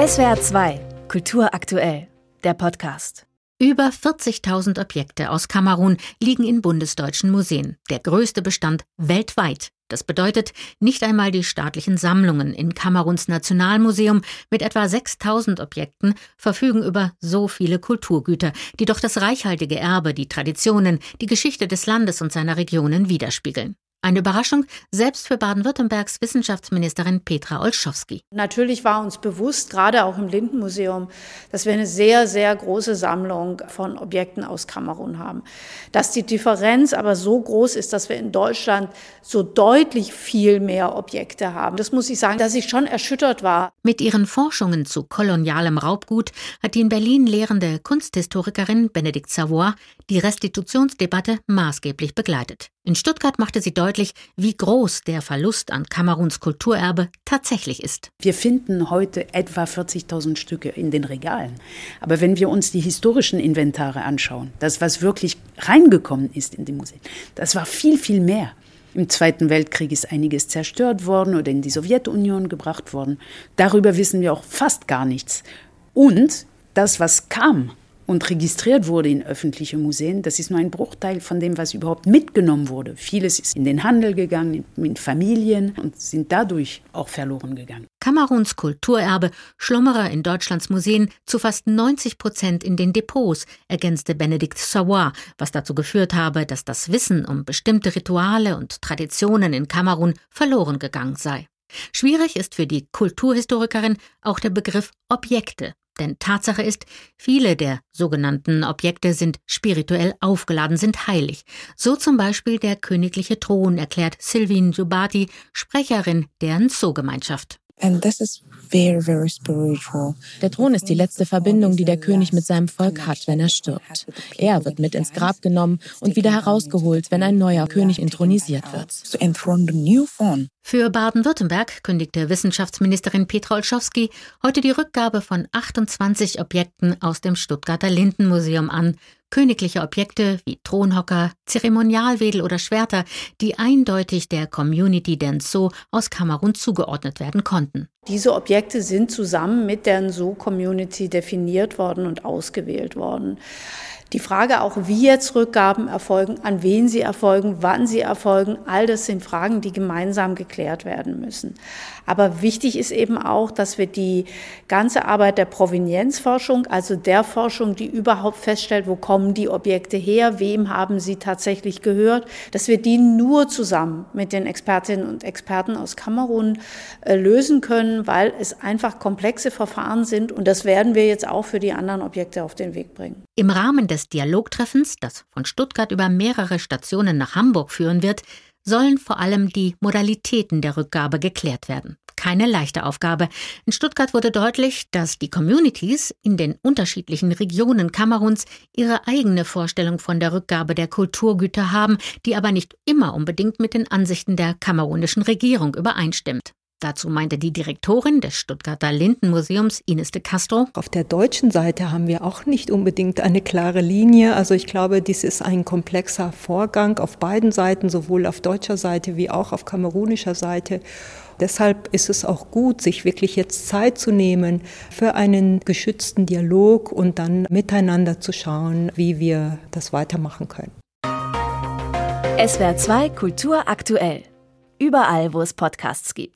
SWR 2, Kultur aktuell, der Podcast. Über 40.000 Objekte aus Kamerun liegen in bundesdeutschen Museen, der größte Bestand weltweit. Das bedeutet, nicht einmal die staatlichen Sammlungen in Kameruns Nationalmuseum mit etwa 6000 Objekten verfügen über so viele Kulturgüter, die doch das reichhaltige Erbe, die Traditionen, die Geschichte des Landes und seiner Regionen widerspiegeln. Eine Überraschung, selbst für Baden-Württembergs Wissenschaftsministerin Petra Olschowski. Natürlich war uns bewusst, gerade auch im Lindenmuseum, dass wir eine sehr, sehr große Sammlung von Objekten aus Kamerun haben. Dass die Differenz aber so groß ist, dass wir in Deutschland so deutlich viel mehr Objekte haben. Das muss ich sagen, dass ich schon erschüttert war. Mit ihren Forschungen zu kolonialem Raubgut hat die in Berlin lehrende Kunsthistorikerin Benedikt Savoy die Restitutionsdebatte maßgeblich begleitet. In Stuttgart machte sie deutlich, wie groß der Verlust an Kameruns Kulturerbe tatsächlich ist. Wir finden heute etwa 40.000 Stücke in den Regalen. Aber wenn wir uns die historischen Inventare anschauen, das, was wirklich reingekommen ist in die Museen, das war viel, viel mehr. Im Zweiten Weltkrieg ist einiges zerstört worden oder in die Sowjetunion gebracht worden. Darüber wissen wir auch fast gar nichts. Und das, was kam, und registriert wurde in öffentliche Museen, das ist nur ein Bruchteil von dem, was überhaupt mitgenommen wurde. Vieles ist in den Handel gegangen, in Familien und sind dadurch auch verloren gegangen. Kameruns Kulturerbe schlummere in Deutschlands Museen zu fast 90 Prozent in den Depots, ergänzte Benedikt Savoy, was dazu geführt habe, dass das Wissen um bestimmte Rituale und Traditionen in Kamerun verloren gegangen sei. Schwierig ist für die Kulturhistorikerin auch der Begriff Objekte. Denn Tatsache ist, viele der sogenannten Objekte sind spirituell aufgeladen, sind heilig. So zum Beispiel der königliche Thron, erklärt Sylvine Jubati, Sprecherin der Nzo-Gemeinschaft. Der Thron ist die letzte Verbindung, die der König mit seinem Volk hat, wenn er stirbt. Er wird mit ins Grab genommen und wieder herausgeholt, wenn ein neuer König intronisiert wird. Für Baden-Württemberg kündigte Wissenschaftsministerin Petra Olschowski heute die Rückgabe von 28 Objekten aus dem Stuttgarter Lindenmuseum an, königliche Objekte wie Thronhocker, Zeremonialwedel oder Schwerter, die eindeutig der Community Denso aus Kamerun zugeordnet werden konnten. Diese Objekte sind zusammen mit der Nso-Community definiert worden und ausgewählt worden. Die Frage auch, wie jetzt Rückgaben erfolgen, an wen sie erfolgen, wann sie erfolgen, all das sind Fragen, die gemeinsam geklärt werden müssen. Aber wichtig ist eben auch, dass wir die ganze Arbeit der Provenienzforschung, also der Forschung, die überhaupt feststellt, wo kommen die Objekte her, wem haben sie tatsächlich gehört, dass wir die nur zusammen mit den Expertinnen und Experten aus Kamerun äh, lösen können, weil es einfach komplexe Verfahren sind und das werden wir jetzt auch für die anderen Objekte auf den Weg bringen. Im Rahmen des Dialogtreffens, das von Stuttgart über mehrere Stationen nach Hamburg führen wird, sollen vor allem die Modalitäten der Rückgabe geklärt werden. Keine leichte Aufgabe. In Stuttgart wurde deutlich, dass die Communities in den unterschiedlichen Regionen Kameruns ihre eigene Vorstellung von der Rückgabe der Kulturgüter haben, die aber nicht immer unbedingt mit den Ansichten der kamerunischen Regierung übereinstimmt. Dazu meinte die Direktorin des Stuttgarter Lindenmuseums, Ines de Castro. Auf der deutschen Seite haben wir auch nicht unbedingt eine klare Linie. Also ich glaube, dies ist ein komplexer Vorgang auf beiden Seiten, sowohl auf deutscher Seite wie auch auf kamerunischer Seite. Deshalb ist es auch gut, sich wirklich jetzt Zeit zu nehmen für einen geschützten Dialog und dann miteinander zu schauen, wie wir das weitermachen können. SWR 2 Kultur aktuell. Überall, wo es Podcasts gibt.